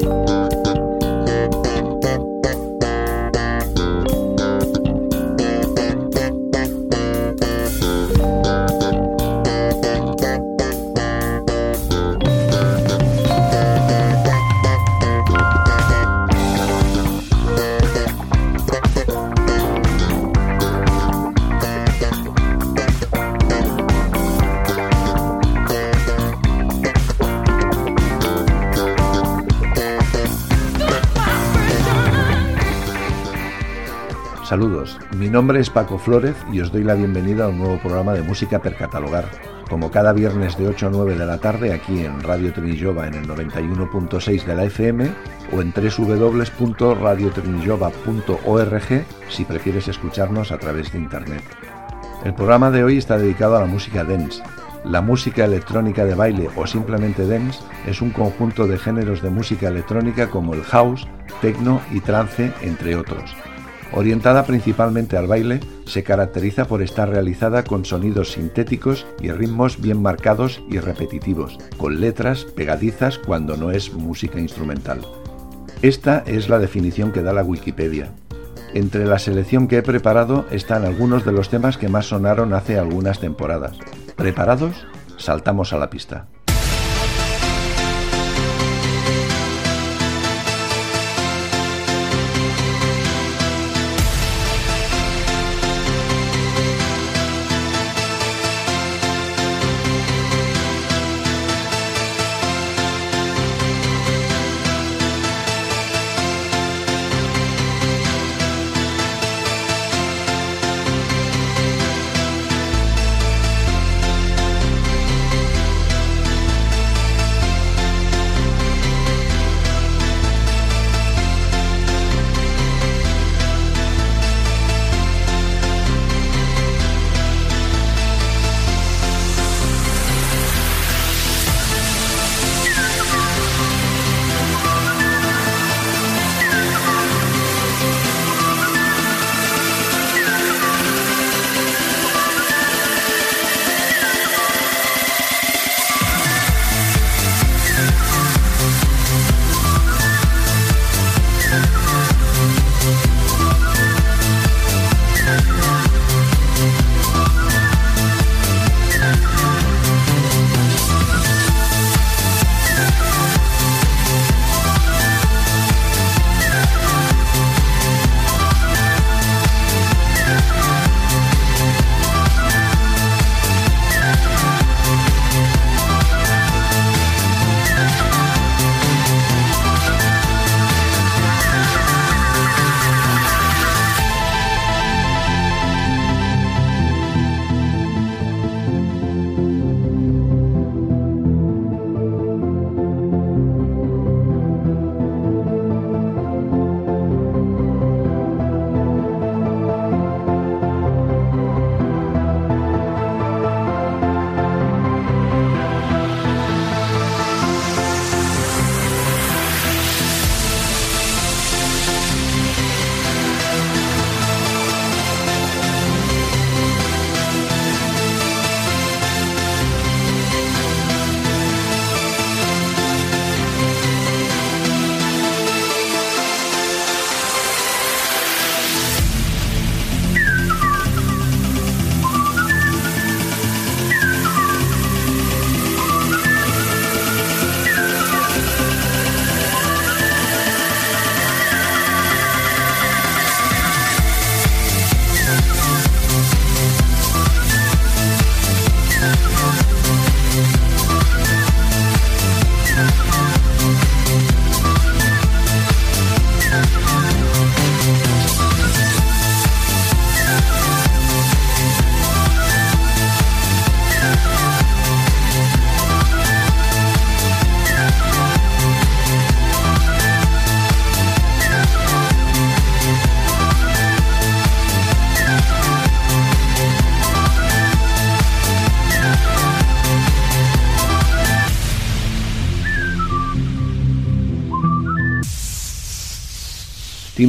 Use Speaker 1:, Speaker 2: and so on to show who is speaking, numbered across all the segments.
Speaker 1: you mi nombre es Paco Flórez y os doy la bienvenida a un nuevo programa de música per catalogar. Como cada viernes de 8 a 9 de la tarde aquí en Radio Trinillova en el 91.6 de la FM o en www.radiotrinillova.org si prefieres escucharnos a través de internet. El programa de hoy está dedicado a la música dance. La música electrónica de baile o simplemente dance es un conjunto de géneros de música electrónica como el house, techno y trance, entre otros Orientada principalmente al baile, se caracteriza por estar realizada con sonidos sintéticos y ritmos bien marcados y repetitivos, con letras pegadizas cuando no es música instrumental. Esta es la definición que da la Wikipedia. Entre la selección que he preparado están algunos de los temas que más sonaron hace algunas temporadas. ¿Preparados? Saltamos a la pista.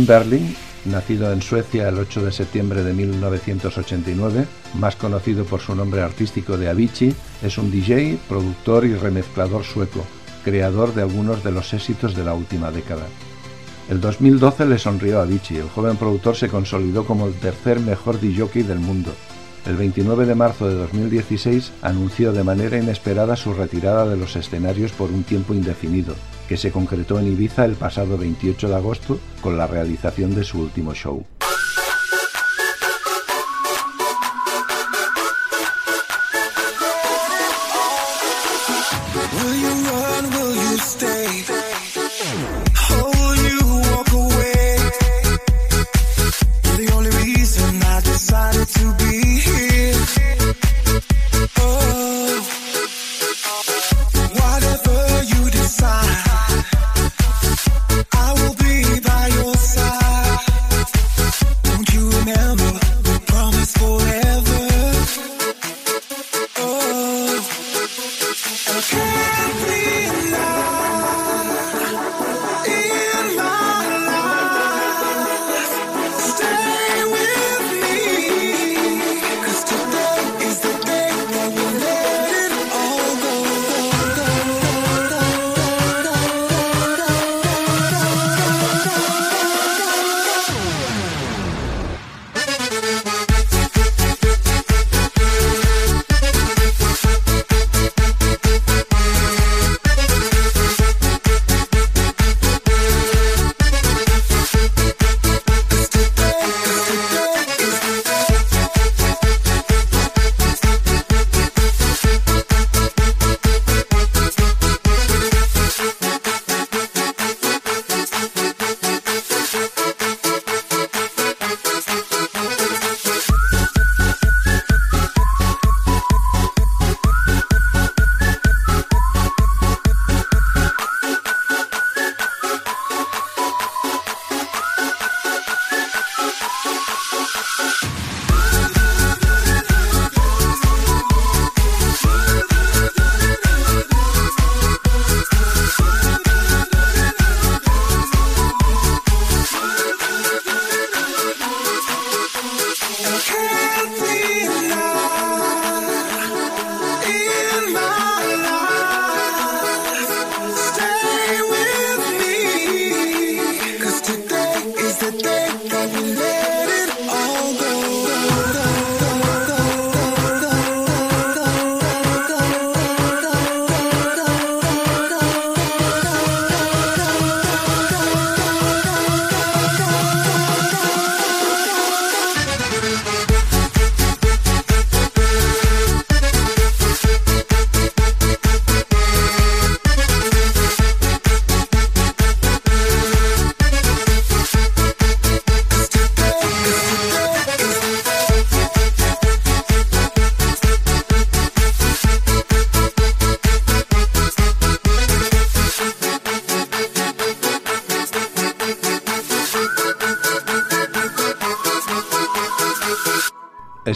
Speaker 1: Tim Berling, nacido en Suecia el 8 de septiembre de 1989, más conocido por su nombre artístico de Avicii, es un DJ, productor y remezclador sueco. creador de algunos de los éxitos de la última década. El 2012 le sonrió a Vichy, el joven productor se consolidó como el tercer mejor DJ del mundo. El 29 de marzo de 2016 anunció de manera inesperada su retirada de los escenarios por un tiempo indefinido, que se concretó en Ibiza el pasado 28 de agosto con la realización de su último show.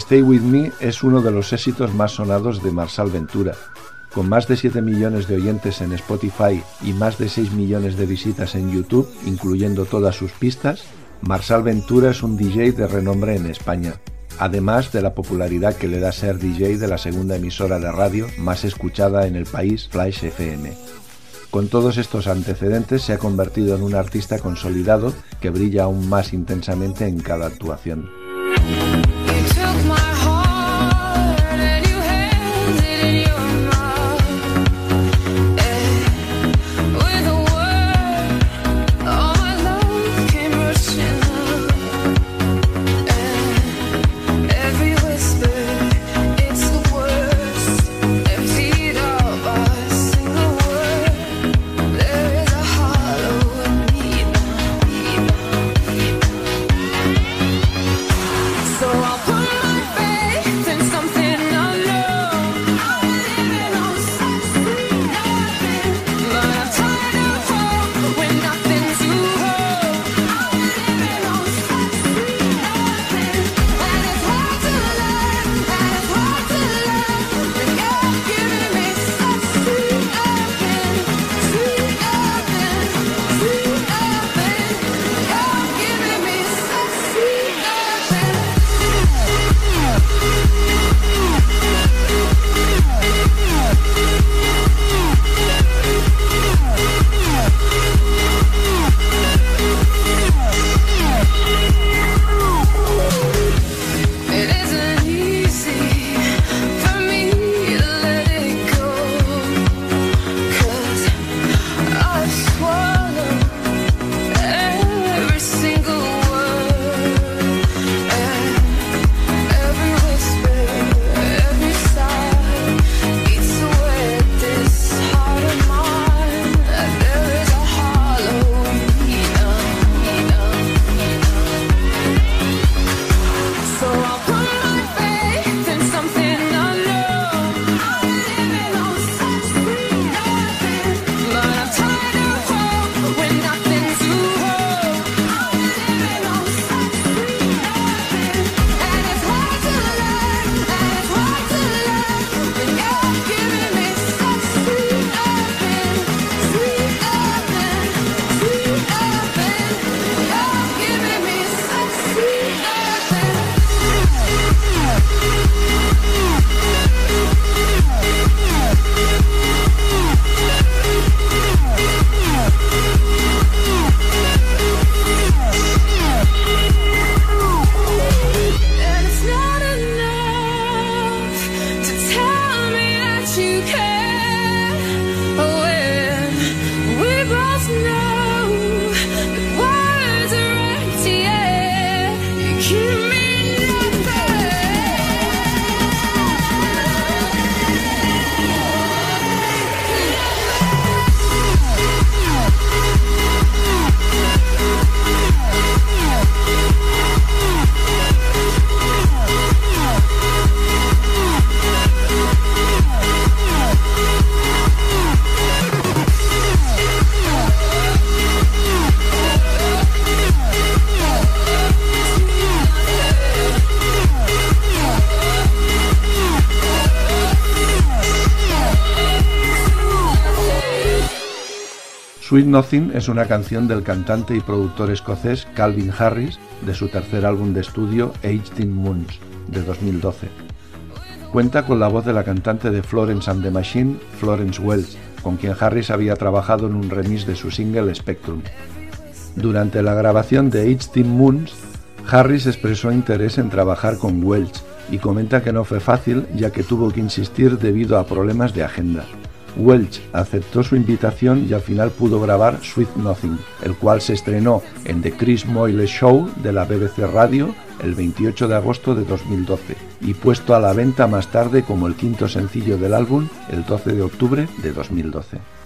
Speaker 1: Stay With Me es uno de los éxitos más sonados de Marsal Ventura. Con más de 7 millones de oyentes en Spotify y más de 6 millones de visitas en YouTube, incluyendo todas sus pistas, Marsal Ventura es un DJ de renombre en España, además de la popularidad que le da ser DJ de la segunda emisora de radio más escuchada en el país, Flash FM. Con todos estos antecedentes se ha convertido en un artista consolidado que brilla aún más intensamente en cada actuación. Sweet Nothing es una canción del cantante y productor escocés Calvin Harris de su tercer álbum de estudio Eighteen Moons de 2012. Cuenta con la voz de la cantante de Florence and the Machine, Florence Welch, con quien Harris había trabajado en un remix de su single Spectrum. Durante la grabación de Eighteen Moons, Harris expresó interés en trabajar con Welch y comenta que no fue fácil ya que tuvo que insistir debido a problemas de agenda. Welch aceptó su invitación y al final pudo grabar Sweet Nothing, el cual se estrenó en The Chris Moyle Show de la BBC Radio el 28 de agosto de 2012 y puesto a la venta más tarde como el quinto sencillo del álbum el 12 de octubre de 2012.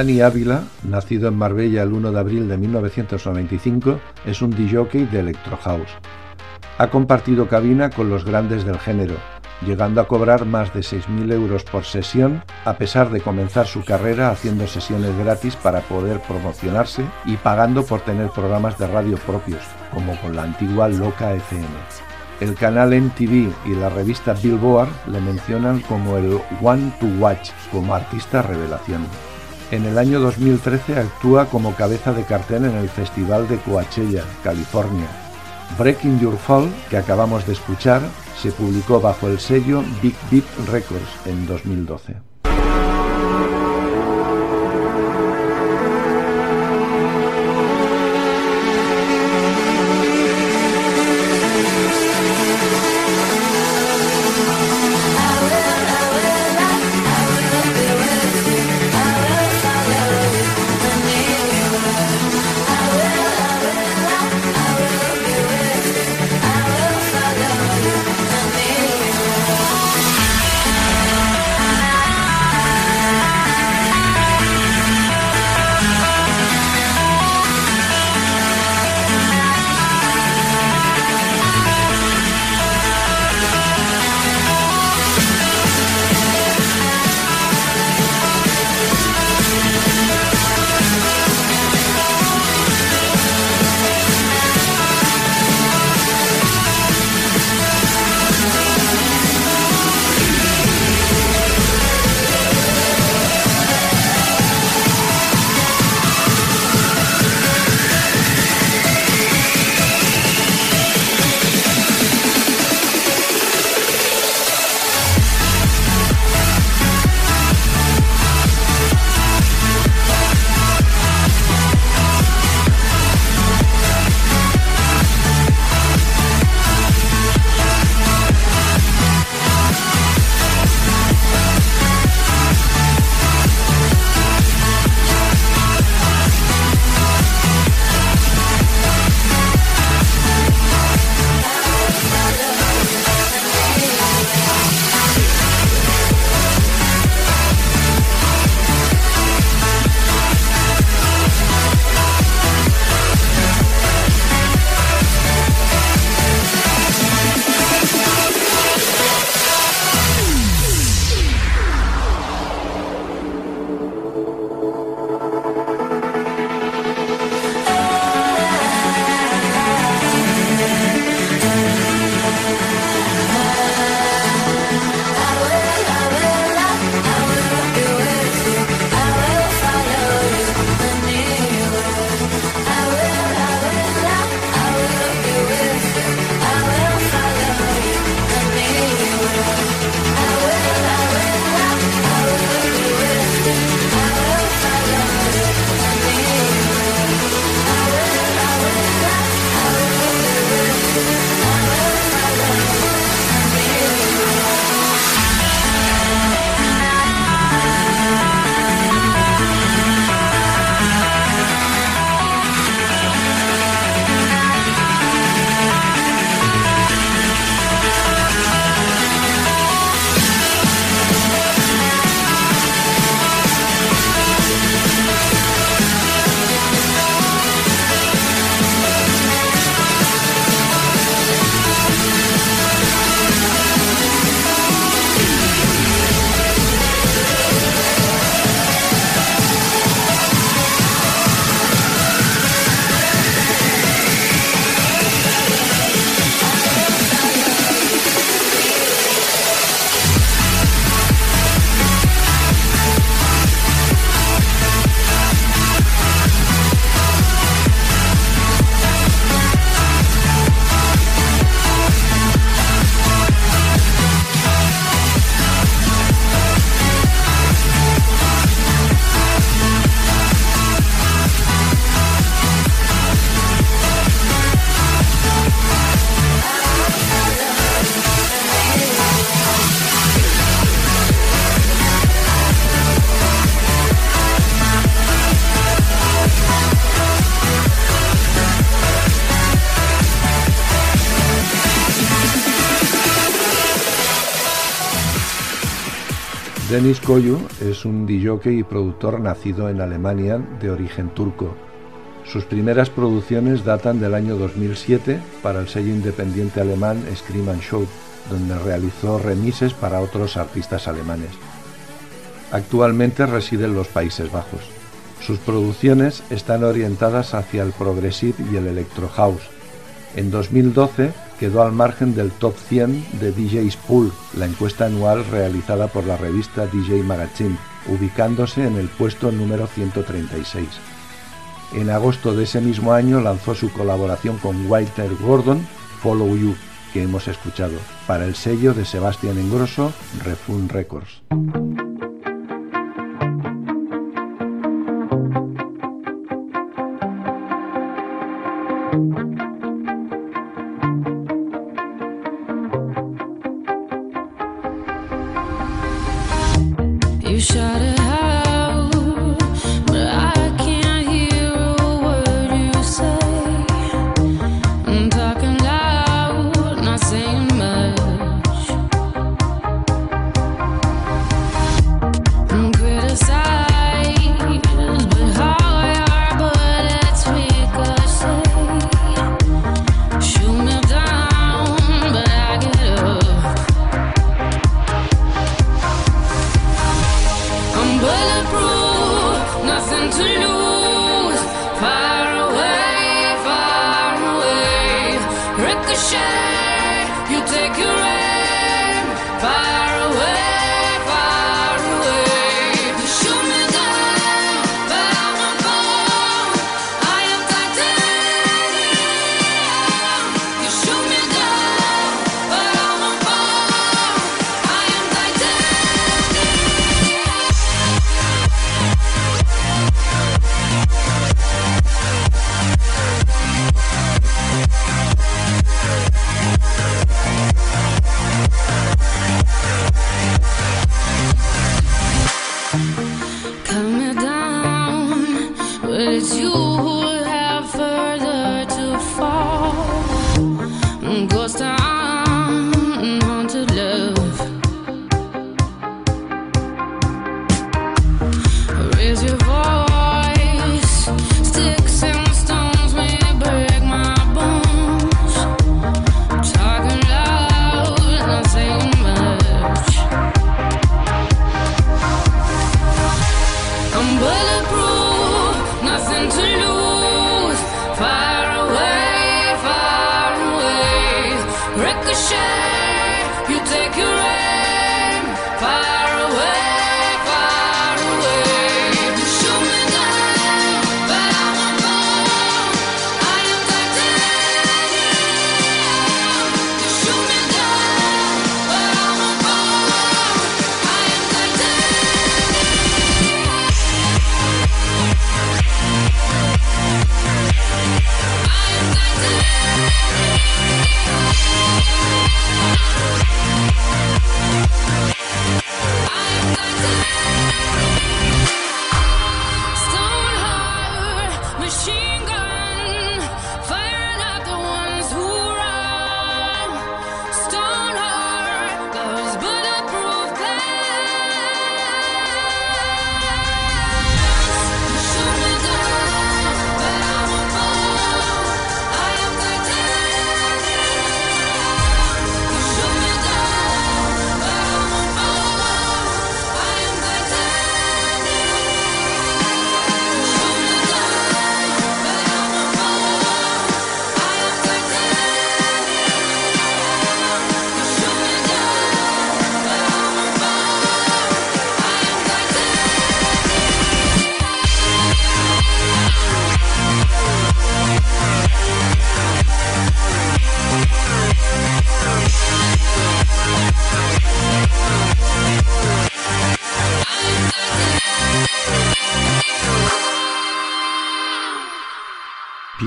Speaker 1: Dani Ávila, nacido en Marbella el 1 de abril de 1995, es un DJ de Electro House. Ha compartido cabina con los grandes del género, llegando a cobrar más de 6.000 euros por sesión, a pesar de comenzar su carrera haciendo sesiones gratis para poder promocionarse y pagando por tener programas de radio propios, como con la antigua Loca FM. El canal MTV y la revista Billboard le mencionan como el One to Watch, como artista revelación. En el año 2013 actúa como cabeza de cartel en el Festival de Coachella, California. Breaking Your Fall, que acabamos de escuchar, se publicó bajo el sello Big Beat Records en 2012. Denis Koyu es un DJ y productor nacido en Alemania de origen turco. Sus primeras producciones datan del año 2007 para el sello independiente alemán Scream and Show, donde realizó remises para otros artistas alemanes. Actualmente reside en los Países Bajos. Sus producciones están orientadas hacia el progressive y el electro house. En 2012 quedó al margen del top 100 de DJs Pool, la encuesta anual realizada por la revista DJ Magazine, ubicándose en el puesto número 136.
Speaker 2: En agosto de ese mismo año lanzó su colaboración con Walter Gordon, Follow You, que hemos escuchado, para el sello de Sebastián Engrosso, Refund Records. solution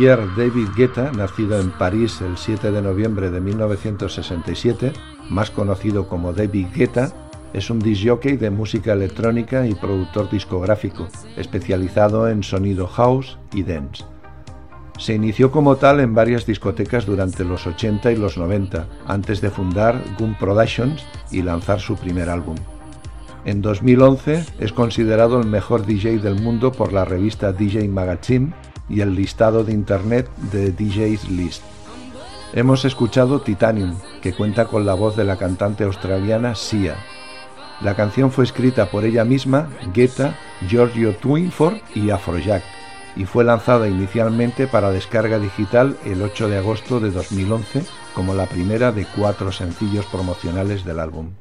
Speaker 2: Pierre David Guetta, nacido en París el 7 de noviembre de 1967, más conocido como David Guetta, es un disjockey de música electrónica y productor discográfico, especializado en sonido house y dance. Se inició como tal en varias discotecas durante los 80 y los 90, antes de fundar Goom Productions y lanzar su primer álbum. En 2011 es considerado el mejor DJ del mundo por la revista DJ Magazine y el listado de Internet de DJs List. Hemos escuchado Titanium, que cuenta con la voz de la cantante australiana Sia. La canción fue escrita por ella misma, Guetta, Giorgio Twinford y Afrojack, y fue lanzada inicialmente para descarga digital el 8 de agosto de 2011 como la primera de cuatro sencillos promocionales del álbum.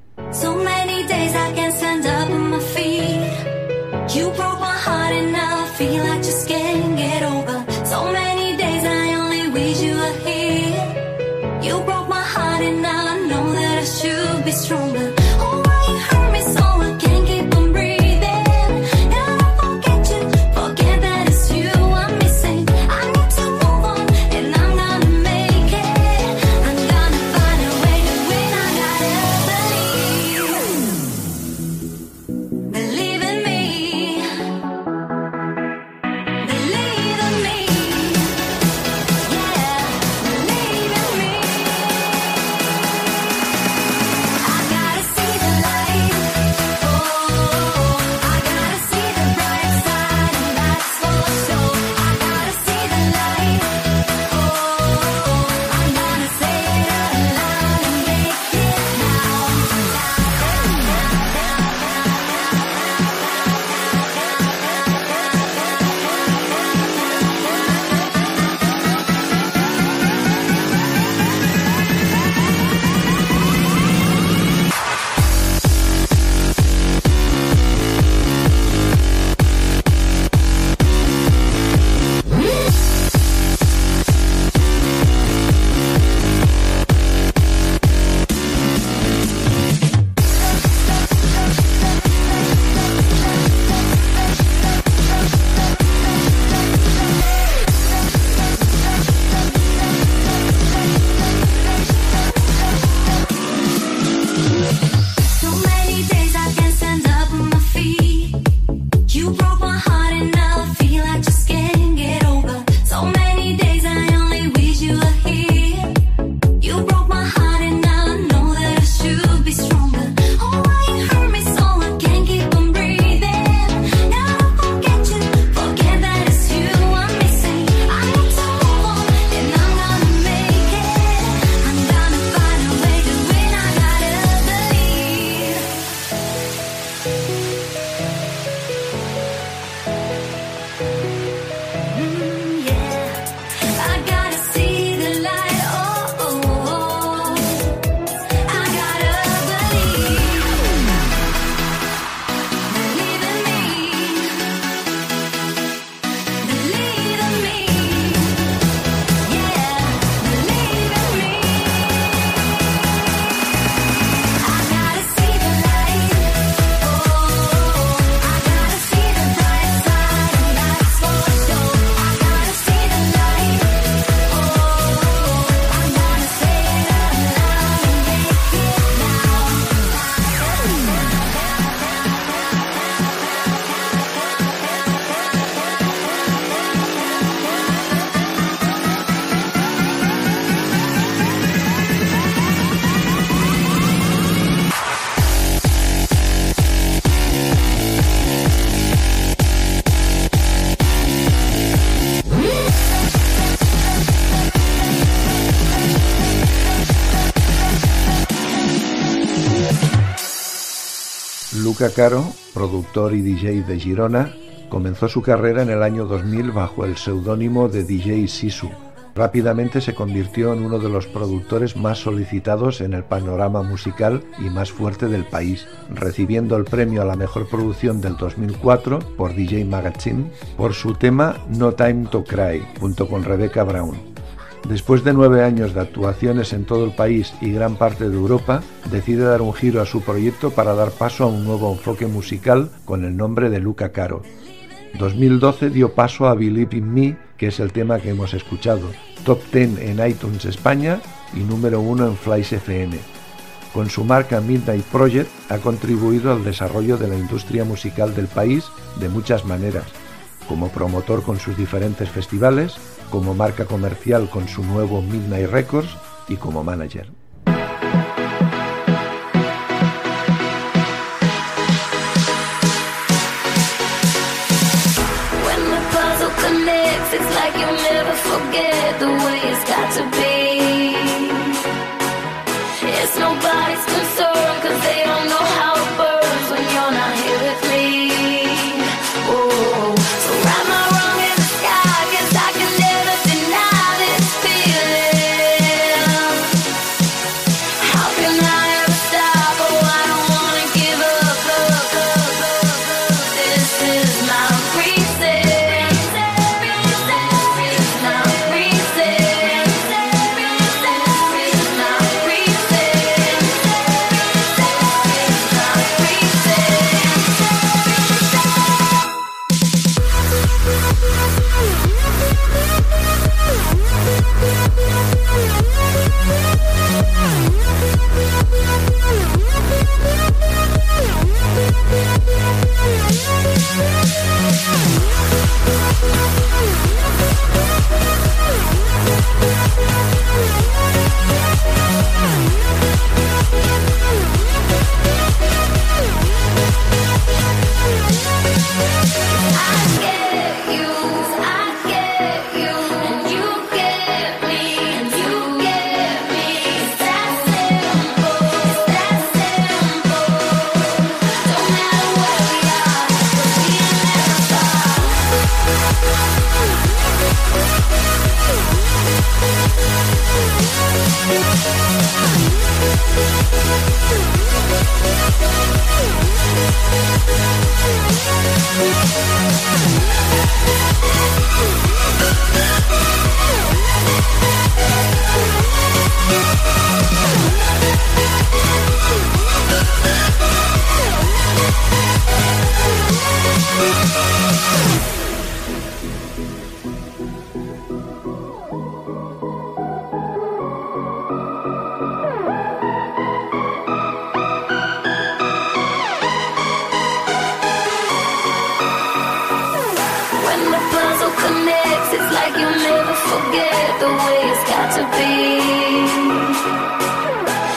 Speaker 1: Luca Caro, productor y DJ de Girona, comenzó su carrera en el año 2000 bajo el seudónimo de DJ Sisu. Rápidamente se convirtió en uno de los productores más solicitados en el panorama musical y más fuerte del país, recibiendo el premio a la mejor producción del 2004 por DJ Magazine por su tema No Time to Cry, junto con Rebecca Brown. Después de nueve años de actuaciones en todo el país y gran parte de Europa, decide dar un giro a su proyecto para dar paso a un nuevo enfoque musical con el nombre de Luca Caro. 2012 dio paso a Believe in Me, que es el tema que hemos escuchado, top 10 en iTunes España y número 1 en Flies FM. Con su marca Midnight Project ha contribuido al desarrollo de la industria musical del país de muchas maneras, como promotor con sus diferentes festivales, como marca comercial con su nuevo Midnight Records y como manager.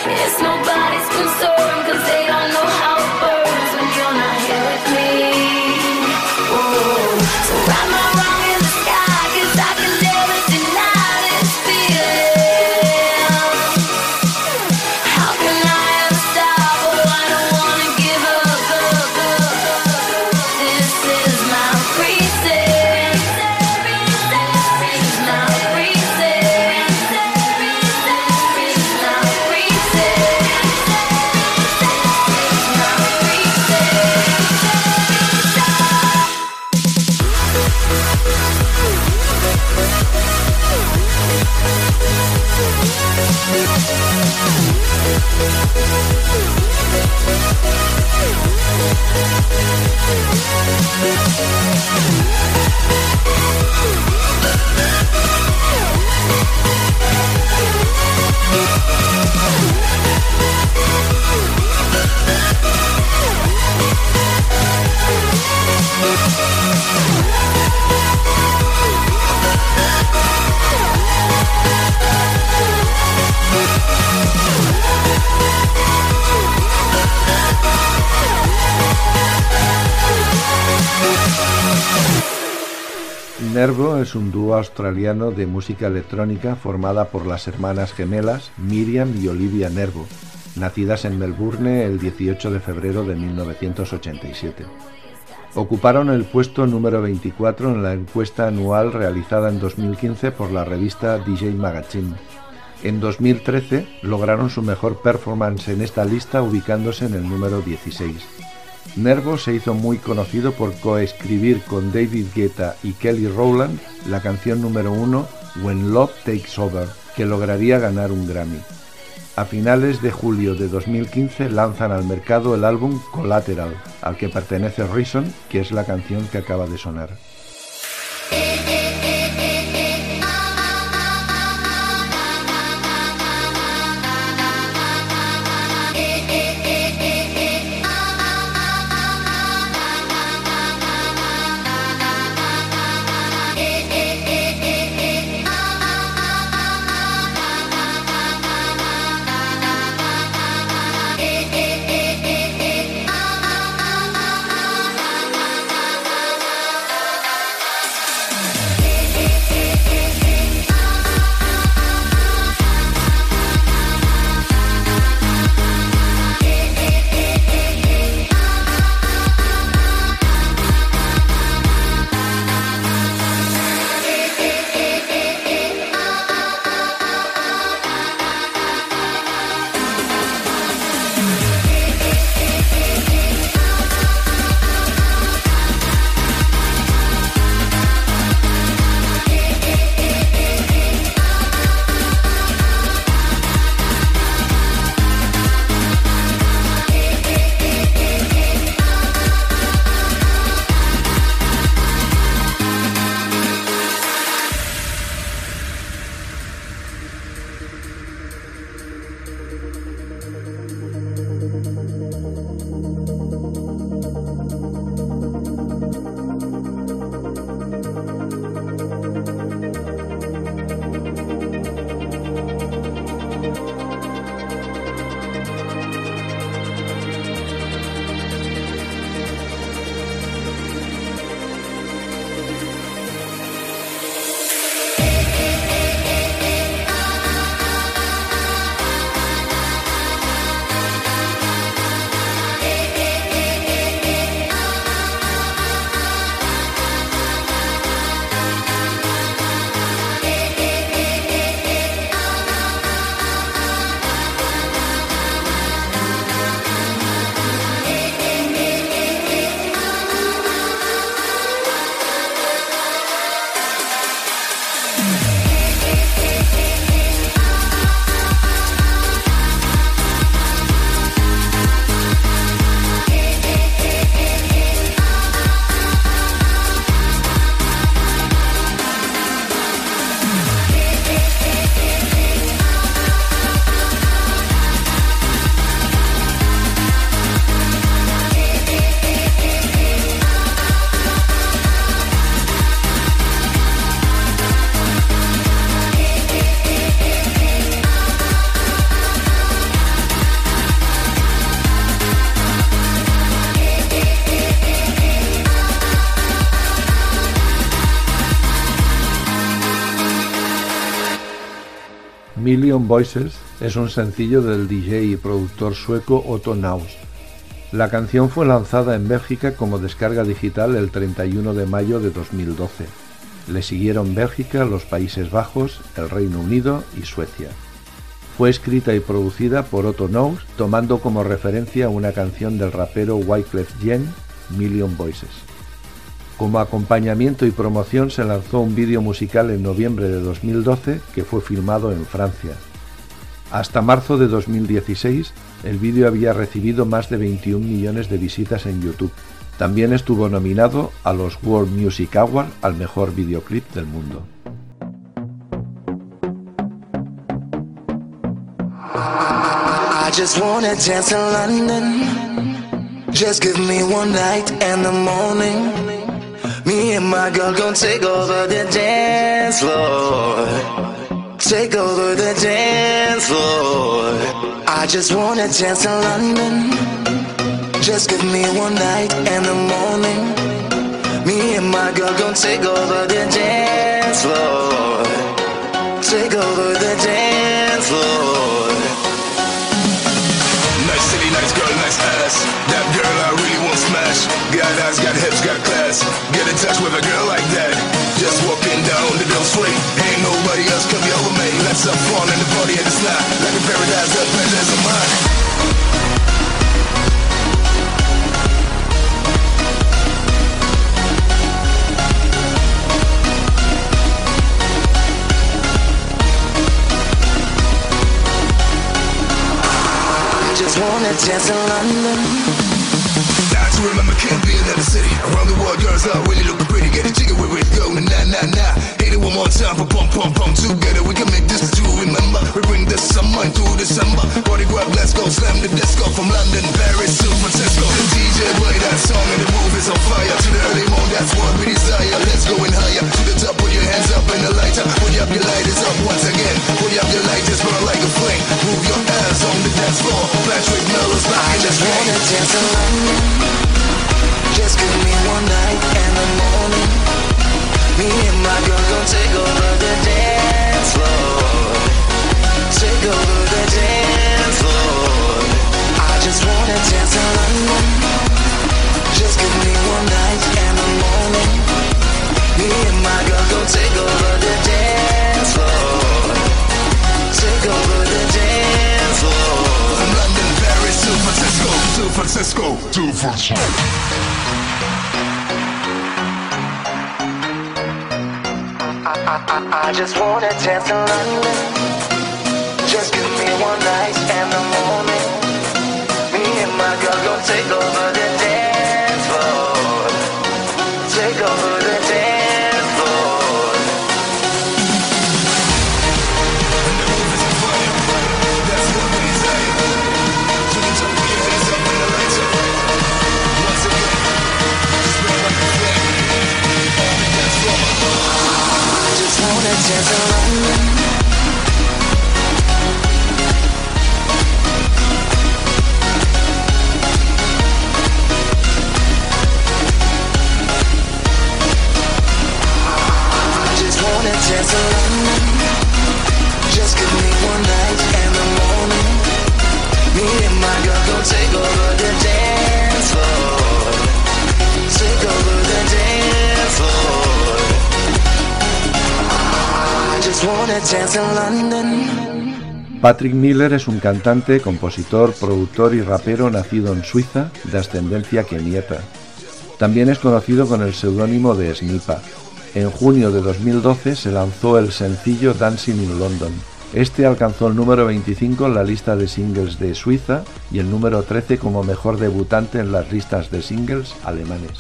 Speaker 3: It's nobody's concern.
Speaker 1: Nervo es un dúo australiano de música electrónica formada por las hermanas gemelas Miriam y Olivia Nervo, nacidas en Melbourne el 18 de febrero de 1987. Ocuparon el puesto número 24 en la encuesta anual realizada en 2015 por la revista DJ Magazine. En 2013 lograron su mejor performance en esta lista ubicándose en el número 16. Nervo se hizo muy conocido por coescribir con David Guetta y Kelly Rowland la canción número uno When Love Takes Over, que lograría ganar un Grammy. A finales de julio de 2015 lanzan al mercado el álbum Collateral, al que pertenece Reason, que es la canción que acaba de sonar. Million Voices es un sencillo del DJ y productor sueco Otto Naus. La canción fue lanzada en Bélgica como descarga digital el 31 de mayo de 2012. Le siguieron Bélgica, los Países Bajos, el Reino Unido y Suecia. Fue escrita y producida por Otto Knows, tomando como referencia una canción del rapero Wyclef Jean, Million Voices. Como acompañamiento y promoción se lanzó un vídeo musical en noviembre de 2012 que fue filmado en Francia. Hasta marzo de 2016, el vídeo había recibido más de 21 millones de visitas en YouTube. También estuvo nominado a los World Music Awards al mejor videoclip del mundo. Me and my girl gon' take over the dance floor. Take over the dance floor. I just wanna dance in London. Just give me one night and the morning. Me and my girl gon' take over the dance floor. Take over the dance floor.
Speaker 3: Nice city, nice girl, nice ass. That girl I really. Got eyes, got hips, got class. Get in touch with a girl like that. Just walking down the Bill Street. Ain't nobody else can be over me. Let's have fun in the party and the slide. Like a paradise, the pleasures of mine.
Speaker 1: just wanna dance in London.
Speaker 3: To remember can't be another city. Around the world, girls are really looking pretty. Get a jigger with it, go na na na na. Hit it one more time for pump pump pump. Together we can make this to remember. We bring the summer into December. Party grab, let's go slam the disco from London, Paris to Francisco. The DJ play that song and the move is on fire. To the early morning, that's what we desire. Let's go in higher to the top. Put your hands up in the lighter. Put up your lighters up once again. Put up your lighters burn like a flame. Move your hands on the dance floor. Patrick Mellows back
Speaker 1: I just wanna dance in London. Just give me one night and the morning. Me and my girl gon' take over the dance floor. Take over the dance floor. I just wanna dance in London. Just give me one night and the morning. Me and my girl gon' take over the dance floor. Take over the dance floor.
Speaker 3: London, Paris to Francisco, to Francisco, to Francisco.
Speaker 1: I, I just wanna dance in London. Just give me one night and the morning. Me and my girl gon' take over the dance take over the dance floor. Patrick Miller es un cantante, compositor, productor y rapero nacido en Suiza de ascendencia keniata. También es conocido con el seudónimo de Snipa. En junio de 2012 se lanzó el sencillo Dancing in London. Este alcanzó el número 25 en la lista de singles de Suiza y el número 13 como mejor debutante en las listas de singles alemanes.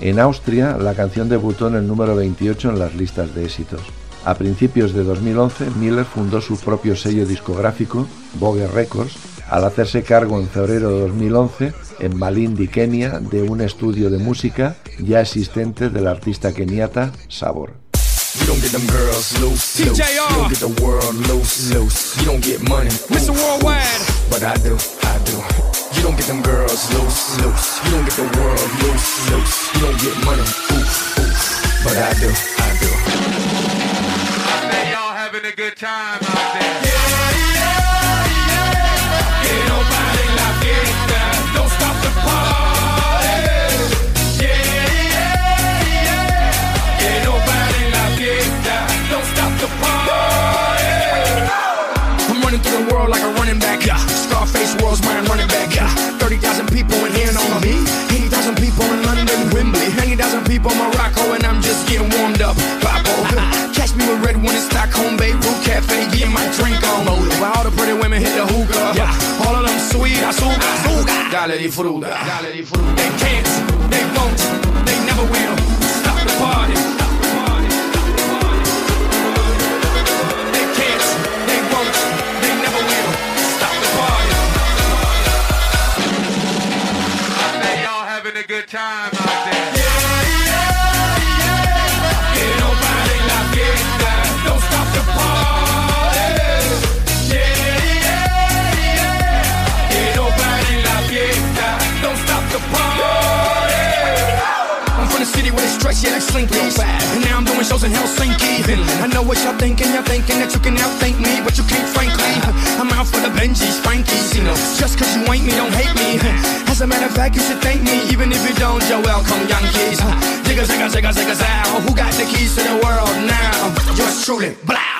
Speaker 1: En Austria, la canción debutó en el número 28 en las listas de éxitos. A principios de 2011, Miller fundó su propio sello discográfico, Vogue Records, al hacerse cargo en febrero de 2011 en Malindi, Kenia, de un estudio de música ya existente del artista keniata Sabor.
Speaker 3: You don't get them girls loose, loose.
Speaker 4: TJR.
Speaker 3: You don't get the world loose, loose. You don't get money,
Speaker 4: Mr.
Speaker 3: oof,
Speaker 4: Worldwide.
Speaker 3: oof. But I do, I do. You don't get them girls loose, loose. You don't get the world loose, loose. You don't get money, oof, oof. But I do, I do.
Speaker 4: having a good time out there.
Speaker 3: Yeah, yeah, yeah. Que no pare la fiesta. Don't stop the party. Yeah, yeah, yeah. Que no pare la fiesta. Don't stop the party. I'm running through the world like a running back. Yeah. Scarface world's my running back. Yeah. 30,000 people in here on me. 80,000 people in London, Wembley. 90,000 people in Morocco and I'm just getting warmed up. Homemade Beirut cafe, get my drink on. Where all the pretty women hit the hookah. Yeah. All of them sweet azúcar. Dale di. Dale di fruta. They can't, they won't, they never will. Stop the party. They can't, they won't, they never will. Stop the party. I y'all having a good time. From the city where they stretch, yeah. And now I'm doing shows in Helsinki. I know what y'all thinking, y'all thinking that you can outthink me, but you can't, frankly. I'm out for the Benjis, Frankies, you know. Just cause you ain't me, don't hate me. As a matter of fact, you should thank me, even if you don't, you're welcome, Yankees. Zigga, zigga, zigga, zow. Who got the keys to the world now? Yours truly, blow,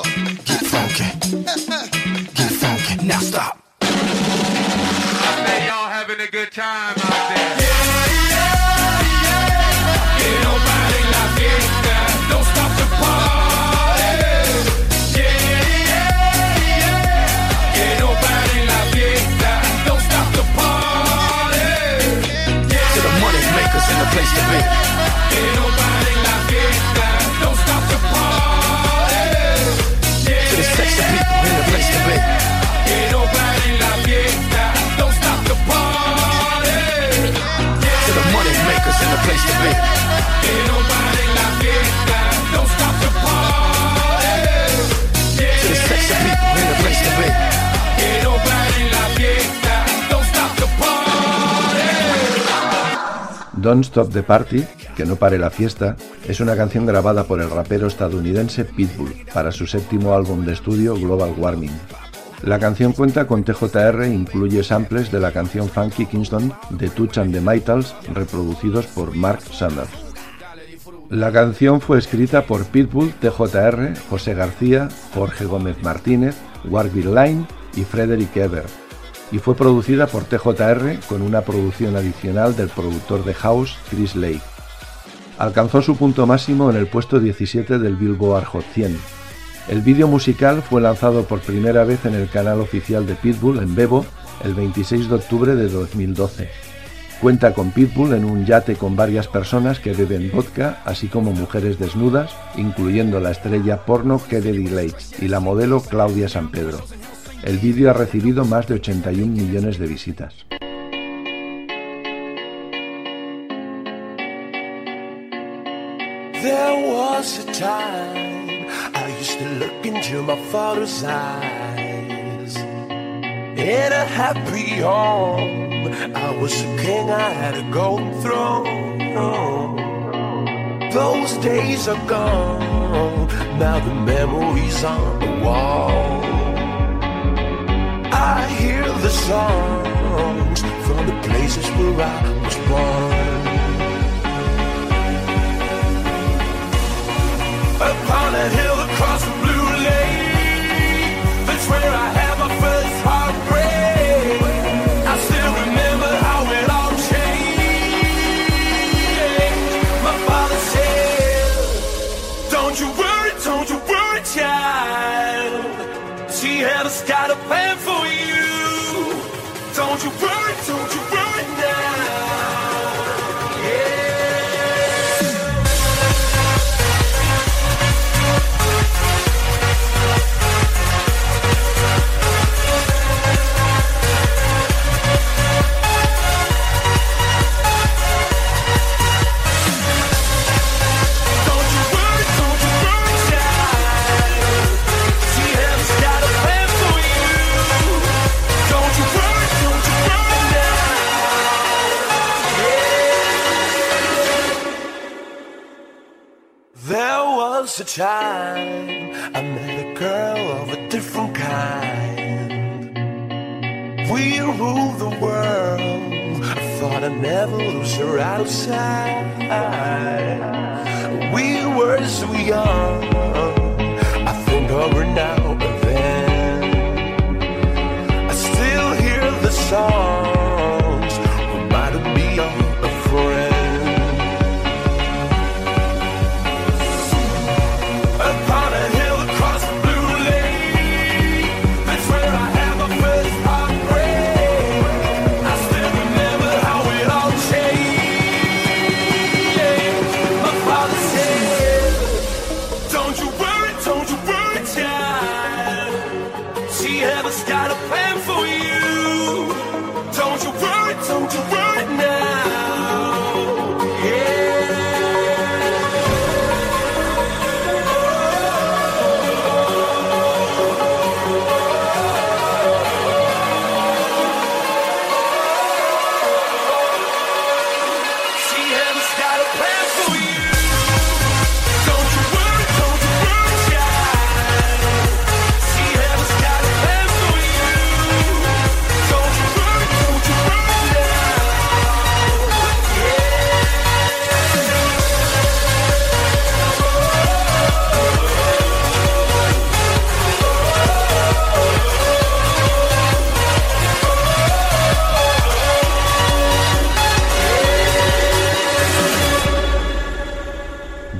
Speaker 3: To be. Don't Stop the Party,
Speaker 1: que no pare la fiesta, es una canción grabada por el rapero estadounidense Pitbull para su séptimo álbum de estudio Global Warming. La canción cuenta con TJR e incluye samples de la canción Funky Kingston de Touch and the Maytals reproducidos por Mark Sanders. La canción fue escrita por Pitbull, TJR, José García, Jorge Gómez Martínez, Warville Line y Frederick Ever, y fue producida por TJR con una producción adicional del productor de house Chris Lake. Alcanzó su punto máximo en el puesto 17 del Billboard Hot 100. El vídeo musical fue lanzado por primera vez en el canal oficial de Pitbull en Bebo el 26 de octubre de 2012. Cuenta con Pitbull en un yate con varias personas que beben vodka, así como mujeres desnudas, incluyendo la estrella porno Kennedy Lake y la modelo Claudia San Pedro. El vídeo ha recibido más de 81 millones de visitas.
Speaker 4: There was a time I used to look into my father's eyes. In a happy home, I was a king, I had a golden throne. Those days are gone, now the memories on the wall. I hear the songs from the places where I time I met a girl of a different kind. We ruled the world. I thought I'd never lose her outside. We were so young. I think of her now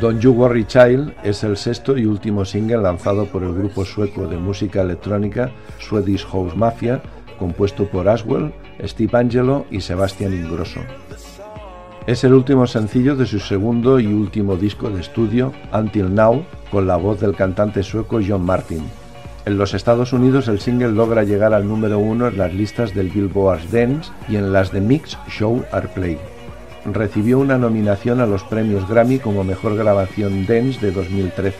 Speaker 4: Don't You Worry Child
Speaker 1: es el sexto y último single lanzado por el grupo sueco de música electrónica Swedish House Mafia, compuesto por Aswell, Steve Angelo y Sebastian Ingrosso. Es el último sencillo de su segundo y último disco de estudio, Until Now, con la voz del cantante sueco John Martin. En los Estados Unidos el single logra llegar al número uno en las listas del Billboard Dance y en las de Mix Show Airplay recibió una nominación a los premios Grammy como Mejor Grabación Dance de 2013.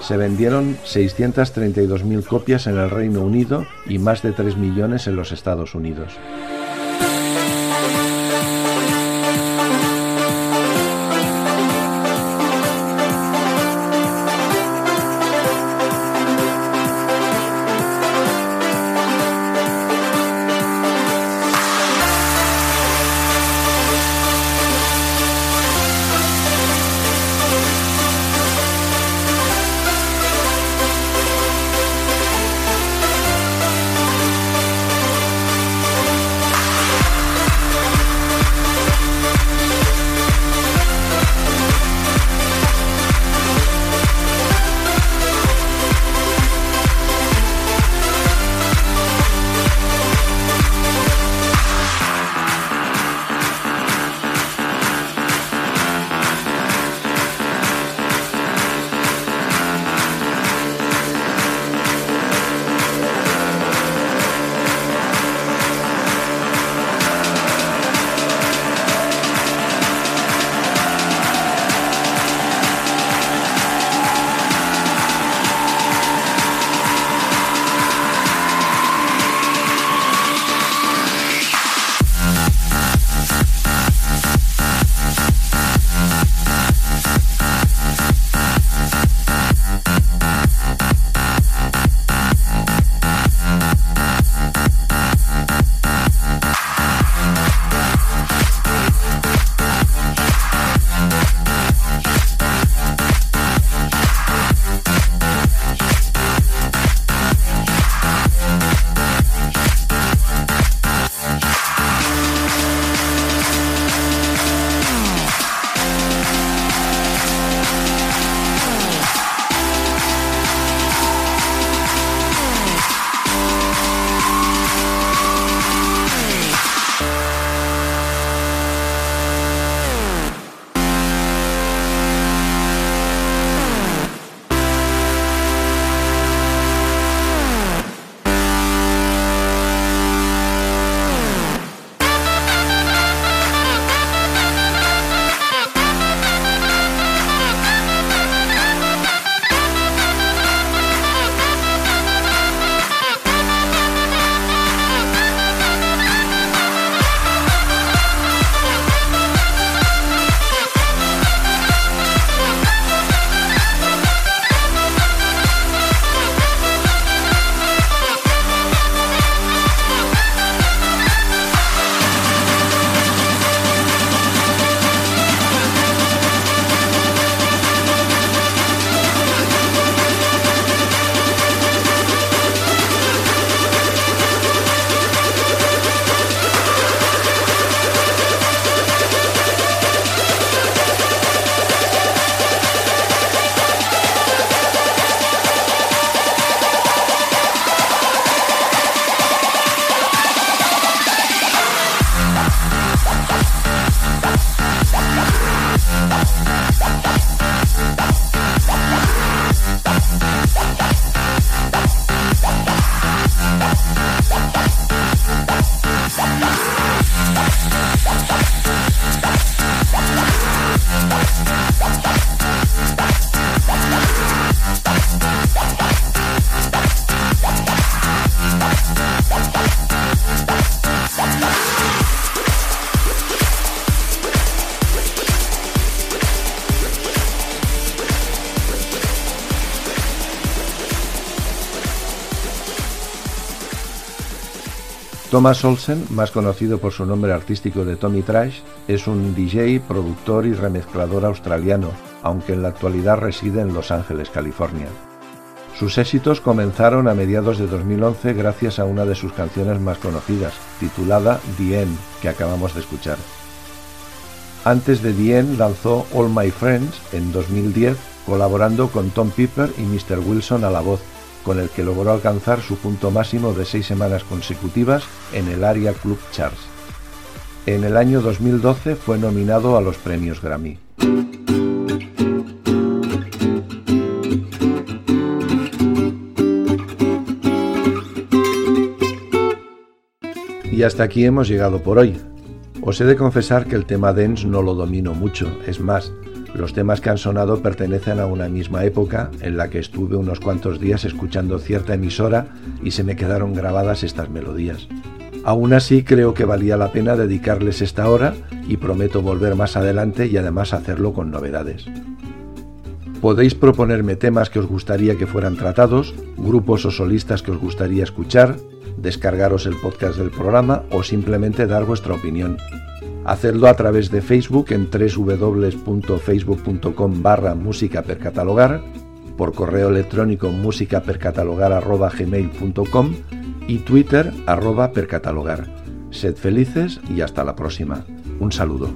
Speaker 1: Se vendieron 632.000 copias en el Reino Unido y más de 3 millones en los Estados Unidos. Thomas Olsen, más conocido por su nombre artístico de Tommy Trash, es un DJ, productor y remezclador australiano, aunque en la actualidad reside en Los Ángeles, California. Sus éxitos comenzaron a mediados de 2011 gracias a una de sus canciones más conocidas, titulada The End, que acabamos de escuchar. Antes de The End lanzó All My Friends en 2010, colaborando con Tom Piper y Mr. Wilson a la voz, con el que logró alcanzar su punto máximo de seis semanas consecutivas en el Aria Club Charts. En el año 2012 fue nominado a los premios Grammy. Y hasta aquí hemos llegado por hoy. Os he de confesar que el tema dance no lo domino mucho, es más, los temas que han sonado pertenecen a una misma época en la que estuve unos cuantos días escuchando cierta emisora y se me quedaron grabadas estas melodías. Aún así creo que valía la pena dedicarles esta hora y prometo volver más adelante y además hacerlo con novedades. Podéis proponerme temas que os gustaría que fueran tratados, grupos o solistas que os gustaría escuchar, descargaros el podcast del programa o simplemente dar vuestra opinión. Hacedlo a través de Facebook en www.facebook.com barra música per catalogar, por correo electrónico musicapercatalogar.gmail.com y Twitter arroba percatalogar. Sed felices y hasta la próxima. Un saludo.